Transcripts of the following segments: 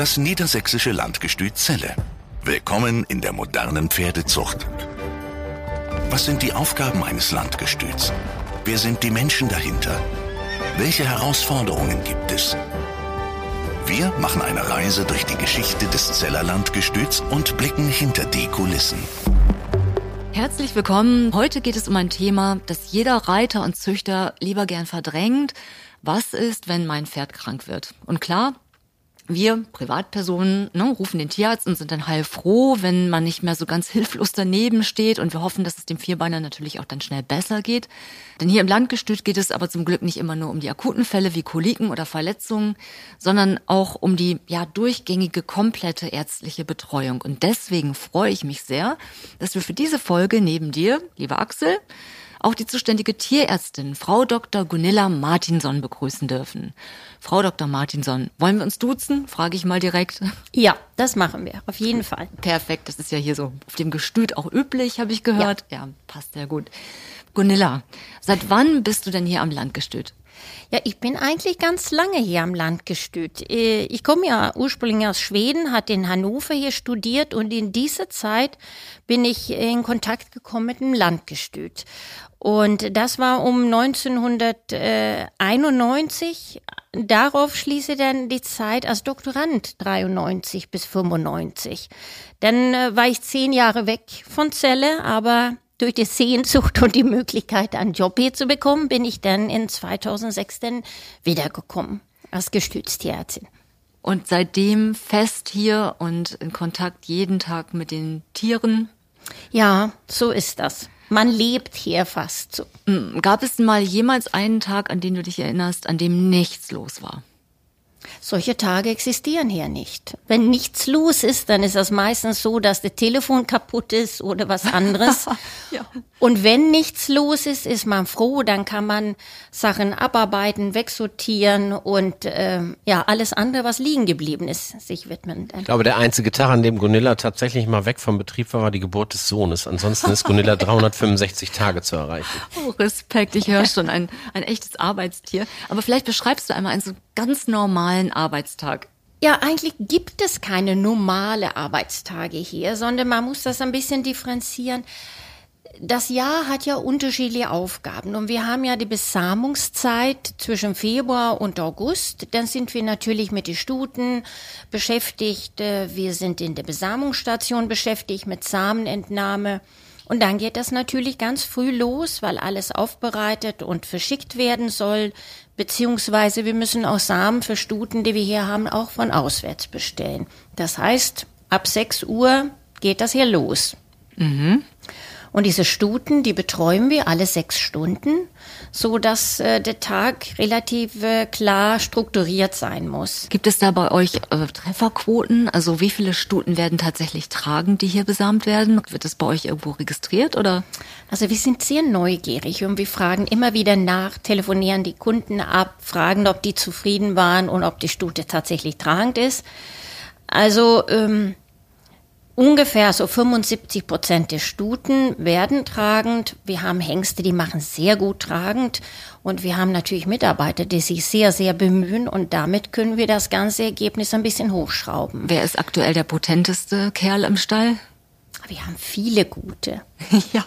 Das niedersächsische Landgestüt Celle. Willkommen in der modernen Pferdezucht. Was sind die Aufgaben eines Landgestüts? Wer sind die Menschen dahinter? Welche Herausforderungen gibt es? Wir machen eine Reise durch die Geschichte des Zeller Landgestüts und blicken hinter die Kulissen. Herzlich willkommen. Heute geht es um ein Thema, das jeder Reiter und Züchter lieber gern verdrängt. Was ist, wenn mein Pferd krank wird? Und klar, wir Privatpersonen ne, rufen den Tierarzt und sind dann heilfroh, wenn man nicht mehr so ganz hilflos daneben steht und wir hoffen, dass es dem Vierbeiner natürlich auch dann schnell besser geht. Denn hier im Landgestüt geht es aber zum Glück nicht immer nur um die akuten Fälle wie Koliken oder Verletzungen, sondern auch um die ja durchgängige komplette ärztliche Betreuung. Und deswegen freue ich mich sehr, dass wir für diese Folge neben dir, lieber Axel, auch die zuständige Tierärztin, Frau Dr. Gunilla Martinson, begrüßen dürfen. Frau Dr. Martinson, wollen wir uns duzen? Frage ich mal direkt. Ja, das machen wir, auf jeden Fall. Perfekt, das ist ja hier so auf dem Gestüt auch üblich, habe ich gehört. Ja. ja, passt sehr gut. Gunilla, seit wann bist du denn hier am Landgestüt? Ja, ich bin eigentlich ganz lange hier am Landgestüt. Äh, ich komme ja ursprünglich aus Schweden, hatte in Hannover hier studiert und in dieser Zeit bin ich in Kontakt gekommen mit dem Landgestüt. Und das war um 1991. Darauf schließe dann die Zeit als Doktorand 93 bis 95. Dann äh, war ich zehn Jahre weg von Celle, aber durch die Sehnsucht und die Möglichkeit, einen Job hier zu bekommen, bin ich dann in 2006 dann wiedergekommen als Gestütztierärztin. Und seitdem fest hier und in Kontakt jeden Tag mit den Tieren? Ja, so ist das. Man lebt hier fast so. Hm, gab es mal jemals einen Tag, an den du dich erinnerst, an dem nichts los war? Solche Tage existieren hier nicht. Wenn nichts los ist, dann ist das meistens so, dass das Telefon kaputt ist oder was anderes. ja. Und wenn nichts los ist, ist man froh, dann kann man Sachen abarbeiten, wegsortieren und äh, ja, alles andere, was liegen geblieben ist, sich widmen. Ich glaube, der einzige Tag, an dem Gunilla tatsächlich mal weg vom Betrieb war, war die Geburt des Sohnes. Ansonsten ist Gunilla 365 Tage zu erreichen. Oh, Respekt, ich höre schon, ein, ein echtes Arbeitstier. Aber vielleicht beschreibst du einmal einen so ganz normalen Arbeitstag. Ja, eigentlich gibt es keine normale Arbeitstage hier, sondern man muss das ein bisschen differenzieren das Jahr hat ja unterschiedliche Aufgaben und wir haben ja die Besamungszeit zwischen Februar und August. Dann sind wir natürlich mit den Stuten beschäftigt. Wir sind in der Besamungsstation beschäftigt mit Samenentnahme. Und dann geht das natürlich ganz früh los, weil alles aufbereitet und verschickt werden soll. Beziehungsweise wir müssen auch Samen für Stuten, die wir hier haben, auch von auswärts bestellen. Das heißt, ab 6 Uhr geht das hier los. Mhm. Und diese Stuten, die betreuen wir alle sechs Stunden, so dass äh, der Tag relativ äh, klar strukturiert sein muss. Gibt es da bei euch äh, Trefferquoten? Also wie viele Stuten werden tatsächlich tragen, die hier besamt werden? Wird das bei euch irgendwo registriert oder? Also wir sind sehr neugierig und wir fragen immer wieder nach, telefonieren die Kunden ab, fragen, ob die zufrieden waren und ob die Stute tatsächlich tragend ist. Also ähm, Ungefähr so 75 Prozent der Stuten werden tragend. Wir haben Hengste, die machen sehr gut tragend. Und wir haben natürlich Mitarbeiter, die sich sehr, sehr bemühen. Und damit können wir das ganze Ergebnis ein bisschen hochschrauben. Wer ist aktuell der potenteste Kerl im Stall? Wir haben viele gute. ja,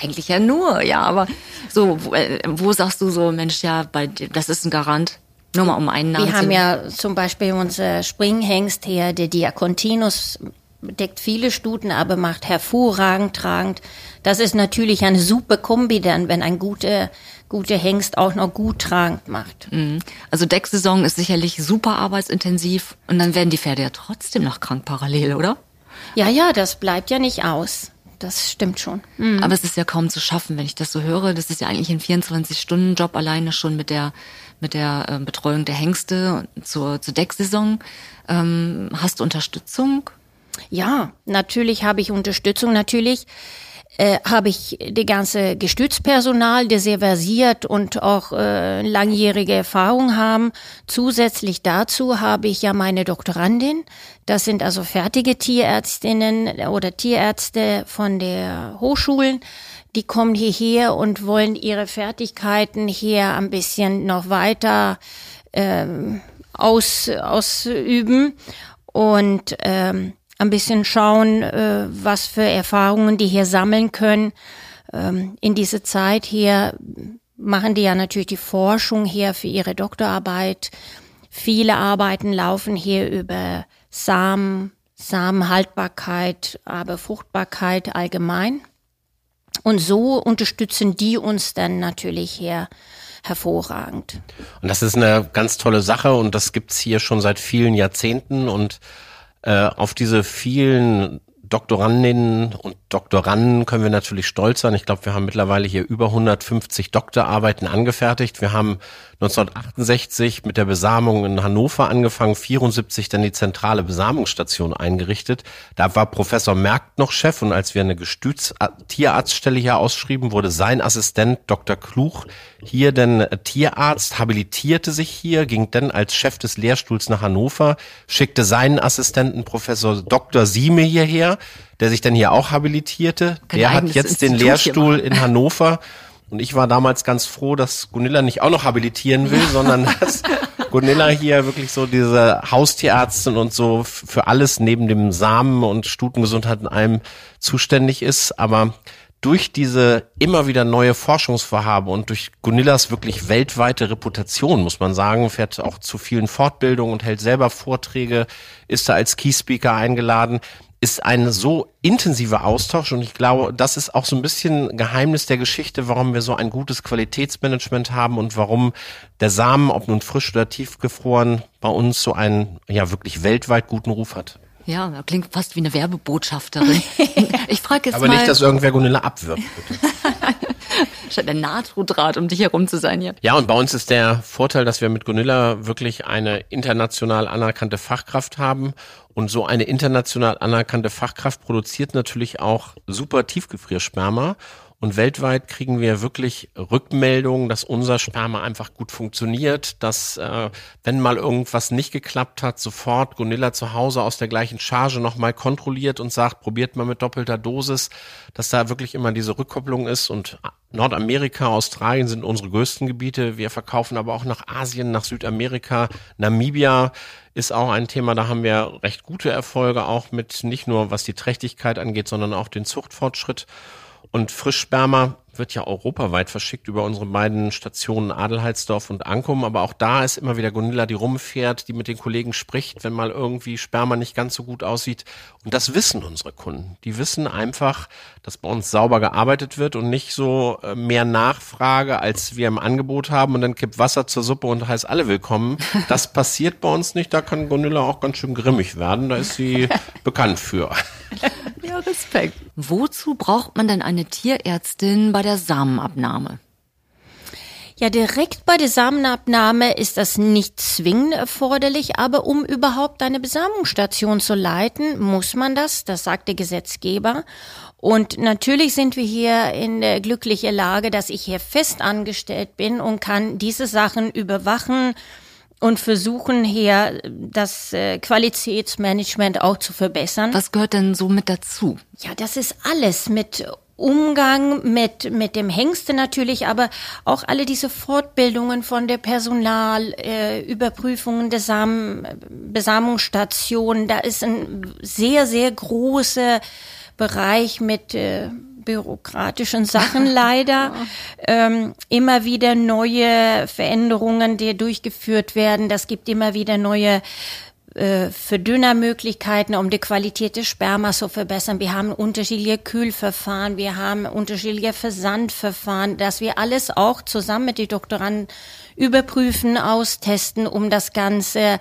eigentlich ja nur, ja. Aber so, wo, äh, sagst du so, Mensch, ja, bei, das ist ein Garant? Nur mal um einen Namen Wir haben ja zum Beispiel unser Springhengst hier, der Diakontinus deckt viele Stuten, aber macht hervorragend tragend. Das ist natürlich eine super Kombi dann, wenn ein guter, guter Hengst auch noch gut tragend macht. Mhm. Also Decksaison ist sicherlich super arbeitsintensiv und dann werden die Pferde ja trotzdem noch krank parallel, oder? Ja, ja, das bleibt ja nicht aus. Das stimmt schon. Mhm. Aber es ist ja kaum zu schaffen, wenn ich das so höre. Das ist ja eigentlich ein 24-Stunden-Job alleine schon mit der, mit der äh, Betreuung der Hengste zur, zur Decksaison. Ähm, hast du Unterstützung? Ja, natürlich habe ich Unterstützung, natürlich äh, habe ich die ganze Gestützpersonal, der sehr versiert und auch äh, langjährige Erfahrung haben. Zusätzlich dazu habe ich ja meine Doktorandin. Das sind also fertige Tierärztinnen oder Tierärzte von der Hochschulen. Die kommen hierher und wollen ihre Fertigkeiten hier ein bisschen noch weiter ähm, aus, ausüben. und ähm, ein bisschen schauen, äh, was für Erfahrungen die hier sammeln können. Ähm, in dieser Zeit hier machen die ja natürlich die Forschung hier für ihre Doktorarbeit. Viele Arbeiten laufen hier über Samen, Samenhaltbarkeit, aber Fruchtbarkeit allgemein. Und so unterstützen die uns dann natürlich hier hervorragend. Und das ist eine ganz tolle Sache und das gibt's hier schon seit vielen Jahrzehnten und auf diese vielen Doktorandinnen und Doktoranden können wir natürlich stolz sein. Ich glaube, wir haben mittlerweile hier über 150 Doktorarbeiten angefertigt. Wir haben 1968 mit der Besamung in Hannover angefangen, 74 dann die zentrale Besamungsstation eingerichtet. Da war Professor Merck noch Chef und als wir eine Gestütz-Tierarztstelle hier ausschrieben, wurde sein Assistent Dr. Kluch hier denn Tierarzt, habilitierte sich hier, ging dann als Chef des Lehrstuhls nach Hannover, schickte seinen Assistenten Professor Dr. Sieme hierher, der sich dann hier auch habilitierte. Kein der hat jetzt Institut den Lehrstuhl in Hannover. Und ich war damals ganz froh, dass Gunilla nicht auch noch habilitieren will, sondern dass Gunilla hier wirklich so diese Haustierärztin und so für alles neben dem Samen und Stutengesundheit in allem zuständig ist. Aber durch diese immer wieder neue Forschungsvorhaben und durch Gunillas wirklich weltweite Reputation, muss man sagen, fährt auch zu vielen Fortbildungen und hält selber Vorträge, ist da als Key Speaker eingeladen, ist ein so intensiver Austausch und ich glaube, das ist auch so ein bisschen Geheimnis der Geschichte, warum wir so ein gutes Qualitätsmanagement haben und warum der Samen, ob nun frisch oder tiefgefroren, bei uns so einen ja wirklich weltweit guten Ruf hat. Ja, klingt fast wie eine Werbebotschafterin. Ich frage jetzt Aber mal. nicht, dass irgendwer Gunilla abwirbt, bitte. Scheint ein Nahtdraht, um dich herum zu sein hier. Ja, und bei uns ist der Vorteil, dass wir mit Gunilla wirklich eine international anerkannte Fachkraft haben. Und so eine international anerkannte Fachkraft produziert natürlich auch super Tiefgefriersperma. Und weltweit kriegen wir wirklich Rückmeldungen, dass unser Sperma einfach gut funktioniert, dass äh, wenn mal irgendwas nicht geklappt hat, sofort Gunilla zu Hause aus der gleichen Charge nochmal kontrolliert und sagt, probiert mal mit doppelter Dosis, dass da wirklich immer diese Rückkopplung ist. Und Nordamerika, Australien sind unsere größten Gebiete. Wir verkaufen aber auch nach Asien, nach Südamerika, Namibia ist auch ein Thema, da haben wir recht gute Erfolge, auch mit nicht nur was die Trächtigkeit angeht, sondern auch den Zuchtfortschritt. Und Frischsperma wird ja europaweit verschickt über unsere beiden Stationen Adelheidsdorf und Ankum. Aber auch da ist immer wieder Gunilla, die rumfährt, die mit den Kollegen spricht, wenn mal irgendwie Sperma nicht ganz so gut aussieht. Und das wissen unsere Kunden. Die wissen einfach, dass bei uns sauber gearbeitet wird und nicht so äh, mehr Nachfrage, als wir im Angebot haben und dann kippt Wasser zur Suppe und heißt alle willkommen. Das passiert bei uns nicht. Da kann Gunilla auch ganz schön grimmig werden. Da ist sie bekannt für. Ja, Respekt. Wozu braucht man denn eine Tierärztin bei der Samenabnahme? Ja, direkt bei der Samenabnahme ist das nicht zwingend erforderlich, aber um überhaupt eine Besamungsstation zu leiten, muss man das, das sagt der Gesetzgeber. Und natürlich sind wir hier in der glücklichen Lage, dass ich hier fest angestellt bin und kann diese Sachen überwachen, und versuchen hier das äh, Qualitätsmanagement auch zu verbessern. Was gehört denn so mit dazu? Ja, das ist alles mit Umgang mit, mit dem Hengste natürlich, aber auch alle diese Fortbildungen von der Personal, äh, Überprüfungen der Samen, Besamungsstation, da ist ein sehr, sehr großer Bereich mit äh, bürokratischen Sachen leider. ähm, immer wieder neue Veränderungen, die durchgeführt werden. Das gibt immer wieder neue äh, Verdünnermöglichkeiten, um die Qualität des Spermas zu verbessern. Wir haben unterschiedliche Kühlverfahren, wir haben unterschiedliche Versandverfahren, dass wir alles auch zusammen mit den Doktoranden überprüfen, austesten, um das Ganze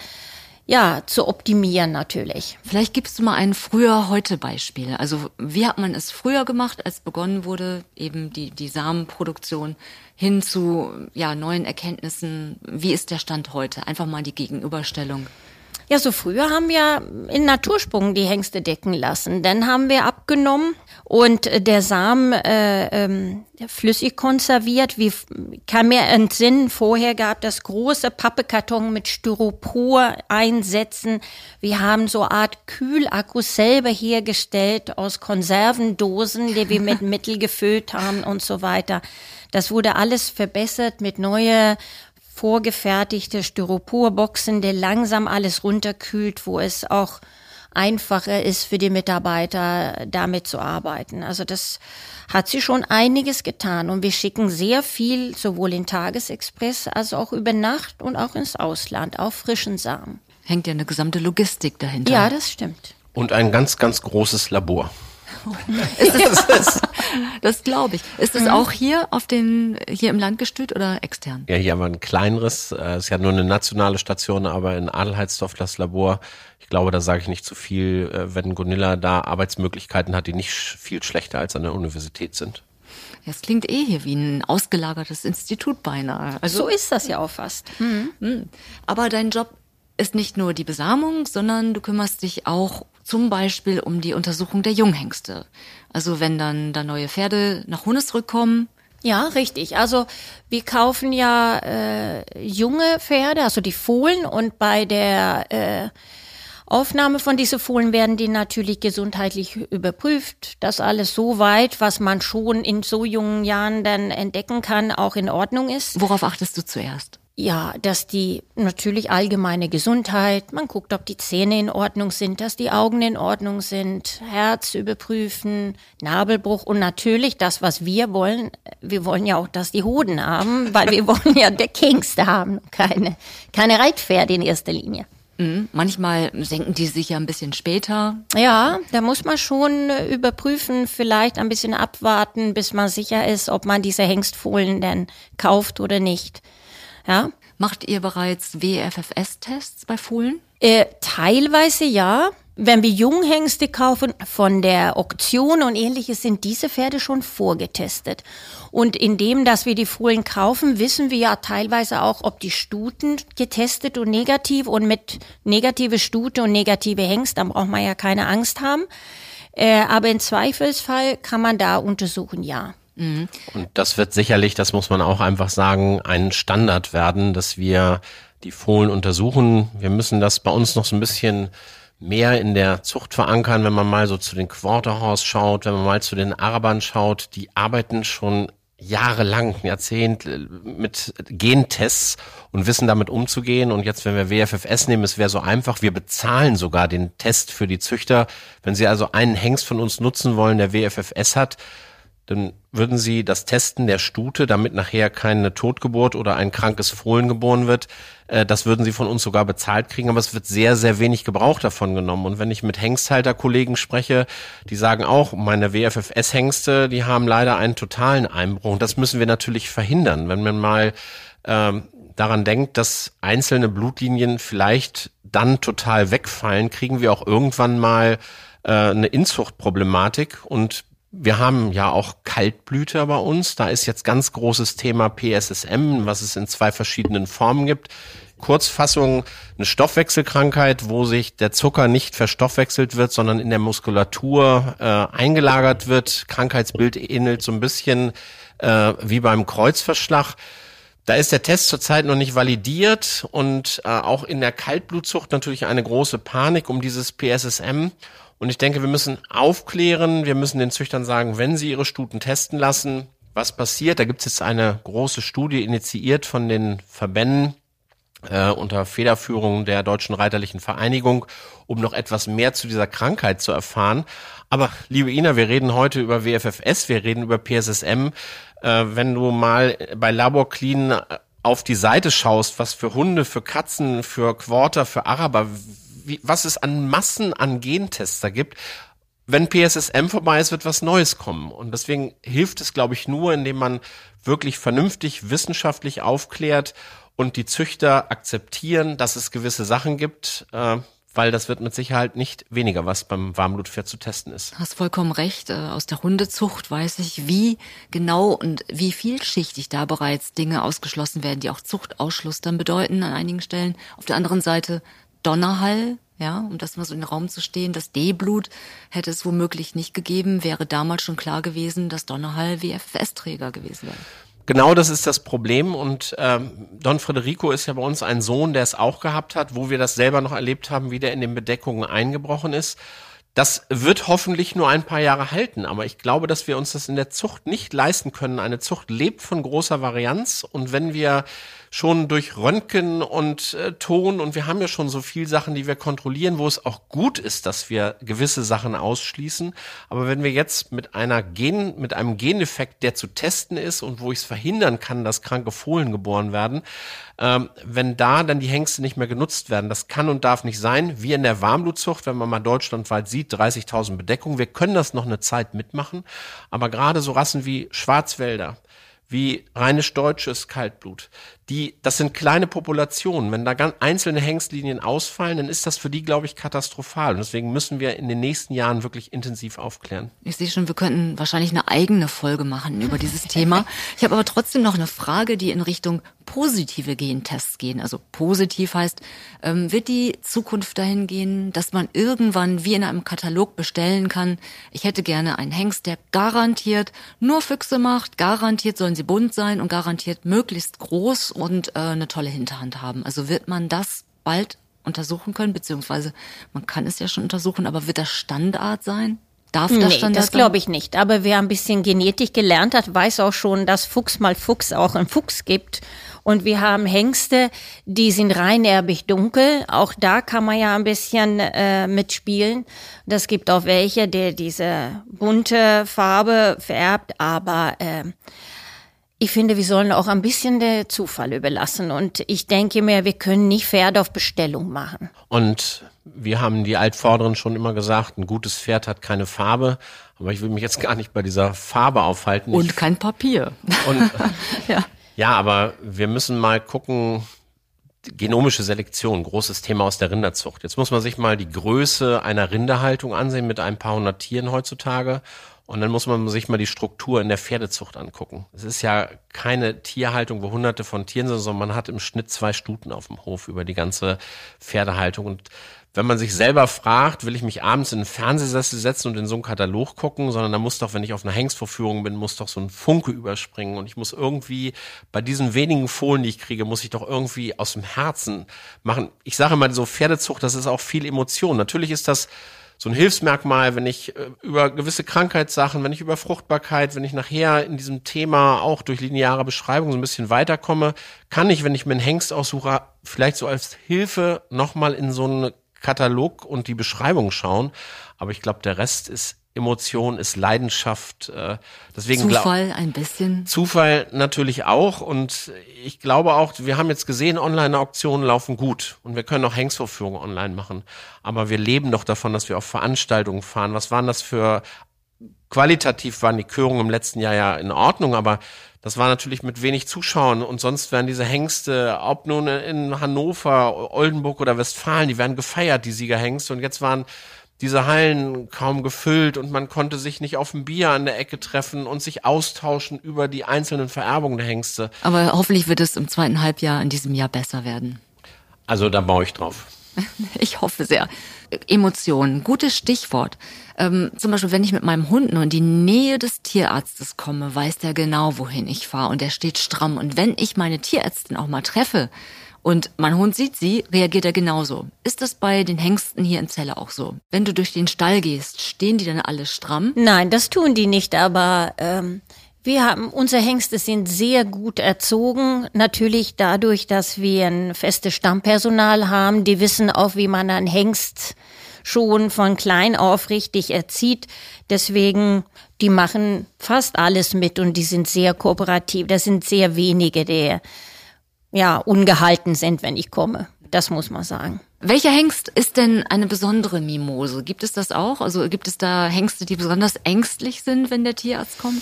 ja, zu optimieren natürlich. Vielleicht gibst du mal ein früher-heute-Beispiel. Also wie hat man es früher gemacht, als begonnen wurde, eben die, die Samenproduktion hin zu ja, neuen Erkenntnissen? Wie ist der Stand heute? Einfach mal die Gegenüberstellung. Ja, so früher haben wir in Natursprung die Hengste decken lassen. Dann haben wir abgenommen und der Samen äh, ähm, flüssig konserviert. Wie kann mir entsinnen, vorher gab das große Pappekarton mit Styropor einsetzen. Wir haben so Art Kühlakkus selber hergestellt aus Konservendosen, die wir mit Mittel gefüllt haben und so weiter. Das wurde alles verbessert mit neue vorgefertigte Styroporboxen, der langsam alles runterkühlt, wo es auch einfacher ist für die Mitarbeiter, damit zu arbeiten. Also das hat sie schon einiges getan und wir schicken sehr viel sowohl in Tagesexpress als auch über Nacht und auch ins Ausland, auf frischen Samen. Hängt ja eine gesamte Logistik dahinter. Ja, das stimmt. Und ein ganz, ganz großes Labor. Ist das, das glaube ich. Ist das auch hier auf den hier im Landgestüt oder extern? Ja, hier haben wir ein kleineres, äh, ist ja nur eine nationale Station, aber in Adelheidsdorf das Labor. Ich glaube, da sage ich nicht zu viel, äh, wenn Gunilla da Arbeitsmöglichkeiten hat, die nicht viel schlechter als an der Universität sind. Ja, es klingt eh hier wie ein ausgelagertes Institut beinahe. Also, So ist das ja auch fast. aber dein Job ist nicht nur die Besamung, sondern du kümmerst dich auch zum Beispiel um die Untersuchung der Junghengste. Also wenn dann da neue Pferde nach Hunesrück kommen, Ja, richtig. Also wir kaufen ja äh, junge Pferde, also die Fohlen, und bei der äh, Aufnahme von diesen Fohlen werden die natürlich gesundheitlich überprüft, dass alles so weit, was man schon in so jungen Jahren dann entdecken kann, auch in Ordnung ist. worauf achtest du zuerst? Ja, dass die natürlich allgemeine Gesundheit, man guckt, ob die Zähne in Ordnung sind, dass die Augen in Ordnung sind, Herz überprüfen, Nabelbruch und natürlich das, was wir wollen, wir wollen ja auch, dass die Hoden haben, weil wir wollen ja Deckhengste haben, keine, keine Reitpferde in erster Linie. Mhm. Manchmal senken die sich ja ein bisschen später. Ja, da muss man schon überprüfen, vielleicht ein bisschen abwarten, bis man sicher ist, ob man diese Hengstfohlen denn kauft oder nicht. Ja, Macht ihr bereits WFFS-Tests bei Fohlen? Äh, teilweise ja. Wenn wir Junghengste kaufen von der Auktion und ähnliches, sind diese Pferde schon vorgetestet. Und indem, dass wir die Fohlen kaufen, wissen wir ja teilweise auch, ob die Stuten getestet und negativ und mit negative Stute und negative Hengst, dann braucht man ja keine Angst haben. Äh, aber im Zweifelsfall kann man da untersuchen, ja. Und das wird sicherlich, das muss man auch einfach sagen, ein Standard werden, dass wir die Fohlen untersuchen. Wir müssen das bei uns noch so ein bisschen mehr in der Zucht verankern, wenn man mal so zu den Quarterhorse schaut, wenn man mal zu den Arabern schaut, die arbeiten schon jahrelang, ein Jahrzehnt äh, mit Gentests und wissen damit umzugehen. Und jetzt, wenn wir WFFS nehmen, es wäre so einfach, wir bezahlen sogar den Test für die Züchter. Wenn sie also einen Hengst von uns nutzen wollen, der WFFS hat, dann würden Sie das Testen der Stute, damit nachher keine Totgeburt oder ein krankes Fohlen geboren wird, äh, das würden Sie von uns sogar bezahlt kriegen, aber es wird sehr, sehr wenig Gebrauch davon genommen. Und wenn ich mit Hengsthalterkollegen spreche, die sagen auch, meine WFFS-Hengste, die haben leider einen totalen Einbruch. Und das müssen wir natürlich verhindern. Wenn man mal ähm, daran denkt, dass einzelne Blutlinien vielleicht dann total wegfallen, kriegen wir auch irgendwann mal äh, eine Inzuchtproblematik und wir haben ja auch Kaltblüter bei uns. Da ist jetzt ganz großes Thema PSSM, was es in zwei verschiedenen Formen gibt. Kurzfassung, eine Stoffwechselkrankheit, wo sich der Zucker nicht verstoffwechselt wird, sondern in der Muskulatur äh, eingelagert wird. Krankheitsbild ähnelt so ein bisschen äh, wie beim Kreuzverschlag. Da ist der Test zurzeit noch nicht validiert und äh, auch in der Kaltblutzucht natürlich eine große Panik um dieses PSSM. Und ich denke, wir müssen aufklären, wir müssen den Züchtern sagen, wenn sie ihre Stuten testen lassen, was passiert. Da gibt es jetzt eine große Studie initiiert von den Verbänden äh, unter Federführung der Deutschen Reiterlichen Vereinigung, um noch etwas mehr zu dieser Krankheit zu erfahren. Aber liebe Ina, wir reden heute über WFFS, wir reden über PSSM. Äh, wenn du mal bei Labor Clean auf die Seite schaust, was für Hunde, für Katzen, für Quarter, für Araber, wie, was es an Massen an Gentests da gibt, wenn PSSM vorbei ist, wird was Neues kommen. Und deswegen hilft es, glaube ich, nur, indem man wirklich vernünftig wissenschaftlich aufklärt und die Züchter akzeptieren, dass es gewisse Sachen gibt, äh, weil das wird mit Sicherheit nicht weniger, was beim Warmbblutpferd zu testen ist. Hast vollkommen recht. Äh, Aus der Hundezucht weiß ich, wie genau und wie vielschichtig da bereits Dinge ausgeschlossen werden, die auch Zuchtausschluss dann bedeuten an einigen Stellen. Auf der anderen Seite Donnerhall, ja, um das mal so in den Raum zu stehen. Das D-Blut hätte es womöglich nicht gegeben, wäre damals schon klar gewesen, dass Donnerhall WFS-Träger gewesen wäre. Genau das ist das Problem und ähm, Don Federico ist ja bei uns ein Sohn, der es auch gehabt hat, wo wir das selber noch erlebt haben, wie der in den Bedeckungen eingebrochen ist. Das wird hoffentlich nur ein paar Jahre halten, aber ich glaube, dass wir uns das in der Zucht nicht leisten können. Eine Zucht lebt von großer Varianz und wenn wir schon durch Röntgen und äh, Ton und wir haben ja schon so viel Sachen, die wir kontrollieren, wo es auch gut ist, dass wir gewisse Sachen ausschließen. Aber wenn wir jetzt mit einer Gen, mit einem Geneffekt, der zu testen ist und wo ich es verhindern kann, dass kranke Fohlen geboren werden, ähm, wenn da dann die Hengste nicht mehr genutzt werden, das kann und darf nicht sein. Wir in der Warmblutzucht, wenn man mal deutschlandweit sieht, 30.000 Bedeckungen, wir können das noch eine Zeit mitmachen. Aber gerade so Rassen wie Schwarzwälder, wie rheinisch deutsches Kaltblut, die, das sind kleine Populationen. Wenn da ganz einzelne Hengstlinien ausfallen, dann ist das für die, glaube ich, katastrophal. Und deswegen müssen wir in den nächsten Jahren wirklich intensiv aufklären. Ich sehe schon, wir könnten wahrscheinlich eine eigene Folge machen über dieses Thema. Ich habe aber trotzdem noch eine Frage, die in Richtung positive Gentests gehen. Also positiv heißt, ähm, wird die Zukunft dahin gehen, dass man irgendwann wie in einem Katalog bestellen kann, ich hätte gerne einen Hengst, der garantiert nur Füchse macht, garantiert sollen sie bunt sein und garantiert möglichst groß und äh, eine tolle Hinterhand haben. Also wird man das bald untersuchen können, beziehungsweise man kann es ja schon untersuchen, aber wird das Standard sein? Darf das nee, Standard das glaube ich nicht. Aber wer ein bisschen Genetik gelernt hat, weiß auch schon, dass Fuchs mal Fuchs auch ein Fuchs gibt. Und wir haben Hengste, die sind reinerbig dunkel. Auch da kann man ja ein bisschen äh, mitspielen. Das gibt auch welche, der diese bunte Farbe vererbt, aber äh, ich finde, wir sollen auch ein bisschen der Zufall überlassen. Und ich denke mir, wir können nicht Pferde auf Bestellung machen. Und wir haben die Altvorderen schon immer gesagt, ein gutes Pferd hat keine Farbe. Aber ich will mich jetzt gar nicht bei dieser Farbe aufhalten. Und ich, kein Papier. Und, ja. ja, aber wir müssen mal gucken, genomische Selektion, großes Thema aus der Rinderzucht. Jetzt muss man sich mal die Größe einer Rinderhaltung ansehen mit ein paar hundert Tieren heutzutage und dann muss man sich mal die Struktur in der Pferdezucht angucken. Es ist ja keine Tierhaltung, wo hunderte von Tieren sind, sondern man hat im Schnitt zwei Stuten auf dem Hof über die ganze Pferdehaltung. Und wenn man sich selber fragt, will ich mich abends in den Fernsehsessel setzen und in so einen Katalog gucken, sondern da muss doch, wenn ich auf einer Hengstvorführung bin, muss doch so ein Funke überspringen und ich muss irgendwie bei diesen wenigen Fohlen, die ich kriege, muss ich doch irgendwie aus dem Herzen machen. Ich sage mal, so Pferdezucht, das ist auch viel Emotion. Natürlich ist das so ein Hilfsmerkmal, wenn ich äh, über gewisse Krankheitssachen, wenn ich über Fruchtbarkeit, wenn ich nachher in diesem Thema auch durch lineare Beschreibung so ein bisschen weiterkomme, kann ich, wenn ich mir einen Hengst aussuche, vielleicht so als Hilfe nochmal in so einen Katalog und die Beschreibung schauen. Aber ich glaube, der Rest ist Emotion, ist Leidenschaft. Äh, deswegen Zufall ein bisschen. Zufall natürlich auch. Und ich glaube auch, wir haben jetzt gesehen, Online-Auktionen laufen gut. Und wir können auch Hengstvorführungen online machen. Aber wir leben doch davon, dass wir auf Veranstaltungen fahren. Was waren das für qualitativ waren die Körungen im letzten Jahr ja in Ordnung, aber das war natürlich mit wenig Zuschauern und sonst werden diese Hengste, ob nun in Hannover, Oldenburg oder Westfalen, die werden gefeiert, die Siegerhengste und jetzt waren diese Hallen kaum gefüllt und man konnte sich nicht auf ein Bier an der Ecke treffen und sich austauschen über die einzelnen Vererbungen der Hengste. Aber hoffentlich wird es im zweiten Halbjahr in diesem Jahr besser werden. Also da baue ich drauf. Ich hoffe sehr. Emotionen, gutes Stichwort. Ähm, zum Beispiel, wenn ich mit meinem Hund nur in die Nähe des Tierarztes komme, weiß der genau, wohin ich fahre und der steht stramm. Und wenn ich meine Tierärztin auch mal treffe, und mein Hund sieht sie, reagiert er genauso. Ist das bei den Hengsten hier in Zelle auch so? Wenn du durch den Stall gehst, stehen die dann alle stramm? Nein, das tun die nicht, aber ähm, wir haben, unsere Hengste sind sehr gut erzogen. Natürlich dadurch, dass wir ein festes Stammpersonal haben. Die wissen auch, wie man einen Hengst schon von klein auf richtig erzieht. Deswegen, die machen fast alles mit und die sind sehr kooperativ. Das sind sehr wenige, die ja, ungehalten sind, wenn ich komme. Das muss man sagen. Welcher Hengst ist denn eine besondere Mimose? Gibt es das auch? Also gibt es da Hengste, die besonders ängstlich sind, wenn der Tierarzt kommt?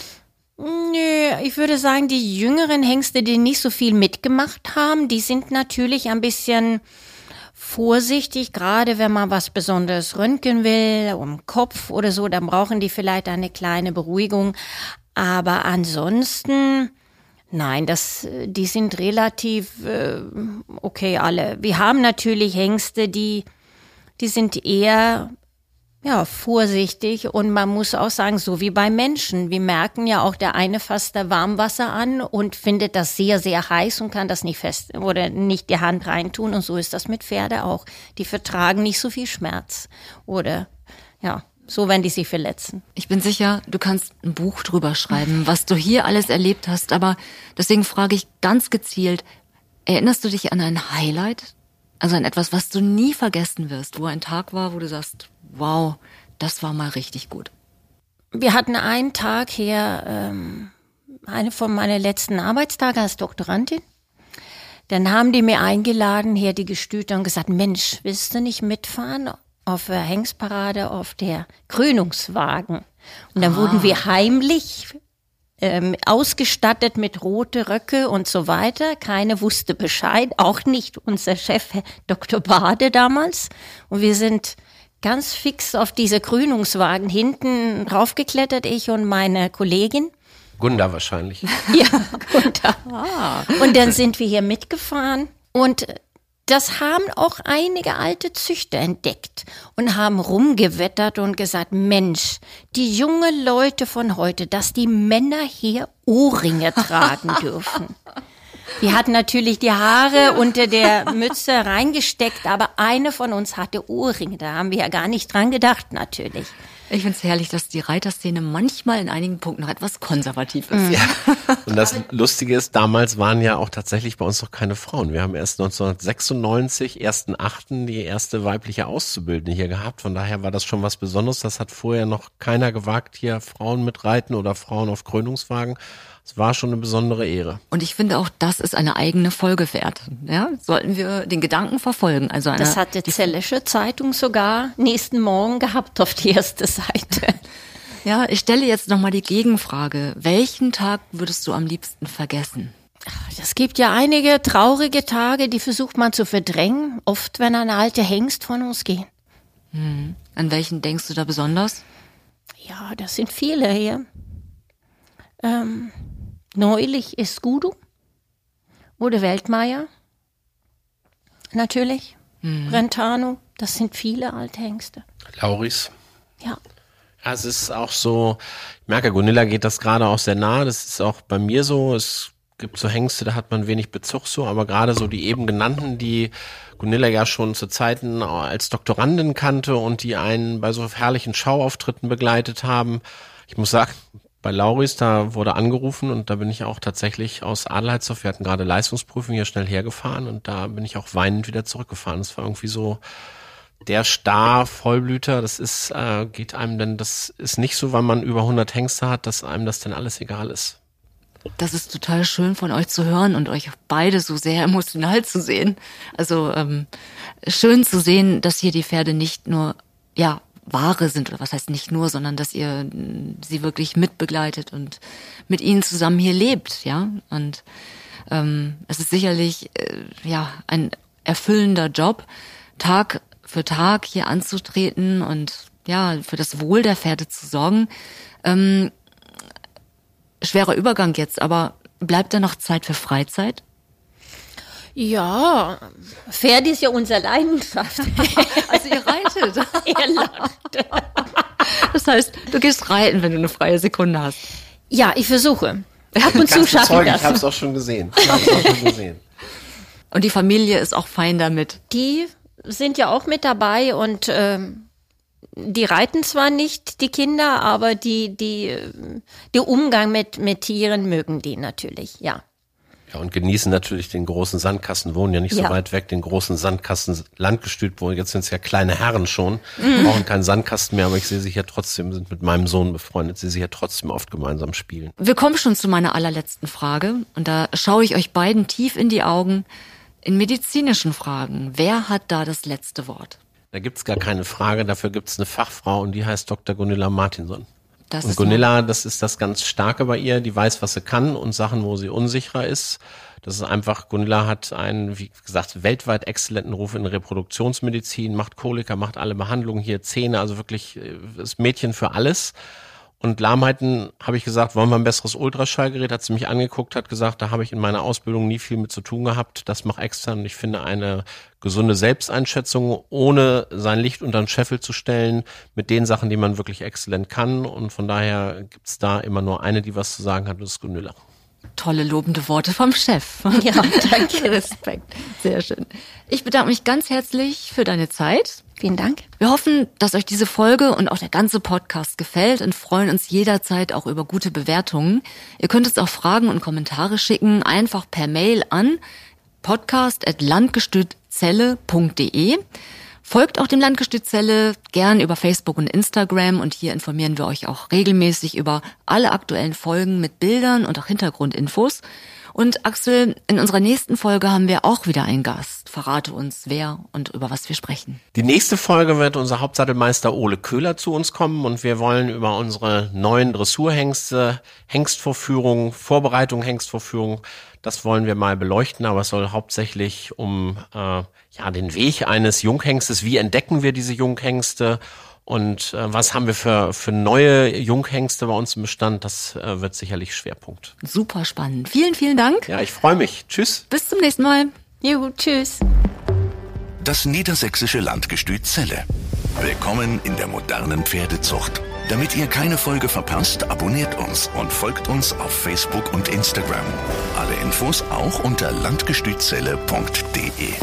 Nö, ich würde sagen, die jüngeren Hengste, die nicht so viel mitgemacht haben, die sind natürlich ein bisschen vorsichtig, gerade wenn man was Besonderes röntgen will, um Kopf oder so, dann brauchen die vielleicht eine kleine Beruhigung. Aber ansonsten, Nein, das, die sind relativ äh, okay alle. Wir haben natürlich Hengste, die, die sind eher ja, vorsichtig und man muss auch sagen, so wie bei Menschen. Wir merken ja auch, der eine fasst da Warmwasser an und findet das sehr, sehr heiß und kann das nicht fest oder nicht die Hand reintun und so ist das mit Pferde auch. Die vertragen nicht so viel Schmerz oder ja. So, wenn die sich verletzen. Ich bin sicher, du kannst ein Buch drüber schreiben, was du hier alles erlebt hast. Aber deswegen frage ich ganz gezielt, Erinnerst du dich an ein Highlight? Also an etwas, was du nie vergessen wirst, wo ein Tag war, wo du sagst, wow, das war mal richtig gut. Wir hatten einen Tag hier, ähm, eine von meinen letzten Arbeitstagen als Doktorandin. Dann haben die mir eingeladen, hier die Gestüte und gesagt, Mensch, willst du nicht mitfahren auf der Hengstparade auf der Krönungswagen? Und dann ah. wurden wir heimlich ähm, ausgestattet mit rote Röcke und so weiter. Keine wusste Bescheid, auch nicht unser Chef Dr. Bade damals. Und wir sind ganz fix auf diese Krönungswagen hinten raufgeklettert, ich und meine Kollegin. Gunda wahrscheinlich. ja, Gunda. Ah. Und dann sind wir hier mitgefahren und das haben auch einige alte Züchter entdeckt und haben rumgewettert und gesagt, Mensch, die junge Leute von heute, dass die Männer hier Ohrringe tragen dürfen. Wir hatten natürlich die Haare unter der Mütze reingesteckt, aber eine von uns hatte Ohrringe. Da haben wir ja gar nicht dran gedacht, natürlich. Ich finde es herrlich, dass die Reiterszene manchmal in einigen Punkten noch etwas konservativ ist. Ja. Und das Lustige ist, damals waren ja auch tatsächlich bei uns noch keine Frauen. Wir haben erst 1996, ersten Achten, die erste weibliche Auszubildende hier gehabt. Von daher war das schon was Besonderes. Das hat vorher noch keiner gewagt, hier Frauen mit Reiten oder Frauen auf Krönungswagen. Es war schon eine besondere Ehre. Und ich finde auch, das ist eine eigene Folge wert. Ja, sollten wir den Gedanken verfolgen. Also eine, das hat die Zellische Zeitung sogar nächsten Morgen gehabt auf die erste Seite. Ja, ich stelle jetzt nochmal die Gegenfrage. Welchen Tag würdest du am liebsten vergessen? Es gibt ja einige traurige Tage, die versucht man zu verdrängen, oft wenn ein alter Hengst von uns geht. Hm. An welchen denkst du da besonders? Ja, das sind viele hier. Ähm, Neulich ist Gudu oder Weltmeier. Natürlich. Mhm. Brentano. Das sind viele alte Hengste. Lauris. Ja. Ja, es ist auch so, ich merke, Gunilla geht das gerade auch sehr nah. Das ist auch bei mir so. Es gibt so Hengste, da hat man wenig Bezug so, aber gerade so die eben genannten, die Gunilla ja schon zu Zeiten als Doktorandin kannte und die einen bei so herrlichen Schauauftritten begleitet haben. Ich muss sagen, bei Lauris, da wurde angerufen und da bin ich auch tatsächlich aus Adelheidshof, wir hatten gerade Leistungsprüfung hier schnell hergefahren und da bin ich auch weinend wieder zurückgefahren. Das war irgendwie so der Star Vollblüter, das ist, äh, geht einem denn, das ist nicht so, weil man über 100 Hengste hat, dass einem das denn alles egal ist. Das ist total schön von euch zu hören und euch beide so sehr emotional zu sehen. Also ähm, schön zu sehen, dass hier die Pferde nicht nur ja Ware sind, oder was heißt nicht nur, sondern dass ihr sie wirklich mitbegleitet und mit ihnen zusammen hier lebt, ja. Und ähm, es ist sicherlich äh, ja ein erfüllender Job, Tag für Tag hier anzutreten und ja für das Wohl der Pferde zu sorgen. Ähm, schwerer Übergang jetzt, aber bleibt da noch Zeit für Freizeit? Ja, Pferd ist ja unsere Leidenschaft. also ihr reitet. er lacht. Das heißt, du gehst reiten, wenn du eine freie Sekunde hast. Ja, ich versuche. Ab und zu schaffe ich das. Ich habe es auch schon gesehen. Ich hab's auch schon gesehen. Und die Familie ist auch fein damit. Die sind ja auch mit dabei und ähm, die reiten zwar nicht, die Kinder, aber die, die, der Umgang mit, mit Tieren mögen die natürlich, ja. Ja, und genießen natürlich den großen Sandkasten, wohnen ja nicht ja. so weit weg, den großen Sandkasten Landgestüt, wo jetzt sind es ja kleine Herren schon, mhm. brauchen keinen Sandkasten mehr, aber ich sehe sie ja trotzdem, sind mit meinem Sohn befreundet, sie sich ja trotzdem oft gemeinsam spielen. Wir kommen schon zu meiner allerletzten Frage und da schaue ich euch beiden tief in die Augen. In medizinischen Fragen, wer hat da das letzte Wort? Da gibt's gar keine Frage, dafür gibt's eine Fachfrau und die heißt Dr. Gunilla Martinson. Das und Gunilla, das ist das ganz Starke bei ihr, die weiß, was sie kann und Sachen, wo sie unsicherer ist. Das ist einfach, Gunilla hat einen, wie gesagt, weltweit exzellenten Ruf in Reproduktionsmedizin, macht Koliker, macht alle Behandlungen hier, Zähne, also wirklich äh, das Mädchen für alles. Und Lahmheiten habe ich gesagt, wollen wir ein besseres Ultraschallgerät? Hat sie mich angeguckt, hat gesagt, da habe ich in meiner Ausbildung nie viel mit zu tun gehabt. Das macht extern. Und ich finde eine gesunde Selbsteinschätzung, ohne sein Licht unter den Scheffel zu stellen, mit den Sachen, die man wirklich exzellent kann. Und von daher gibt's da immer nur eine, die was zu sagen hat, das ist Gunilla. Tolle lobende Worte vom Chef. Ja, danke. Respekt. Sehr schön. Ich bedanke mich ganz herzlich für deine Zeit. Vielen Dank. Wir hoffen, dass euch diese Folge und auch der ganze Podcast gefällt und freuen uns jederzeit auch über gute Bewertungen. Ihr könnt uns auch Fragen und Kommentare schicken, einfach per Mail an podcast.landgestützelle.de. Folgt auch dem Landgestüt Zelle gern über Facebook und Instagram und hier informieren wir euch auch regelmäßig über alle aktuellen Folgen mit Bildern und auch Hintergrundinfos. Und Axel, in unserer nächsten Folge haben wir auch wieder einen Gast. Verrate uns, wer und über was wir sprechen. Die nächste Folge wird unser Hauptsattelmeister Ole Köhler zu uns kommen und wir wollen über unsere neuen Dressurhengste, Hengstvorführung, Vorbereitung Hengstvorführung, das wollen wir mal beleuchten, aber es soll hauptsächlich um äh, ja den Weg eines Junghengstes, wie entdecken wir diese Junghengste und äh, was haben wir für, für neue Junghengste bei uns im Bestand? Das äh, wird sicherlich Schwerpunkt. Super spannend. Vielen, vielen Dank. Ja, ich freue mich. Tschüss. Bis zum nächsten Mal. Jo, tschüss. Das niedersächsische Landgestüt Zelle. Willkommen in der modernen Pferdezucht. Damit ihr keine Folge verpasst, abonniert uns und folgt uns auf Facebook und Instagram. Alle Infos auch unter landgestützelle.de.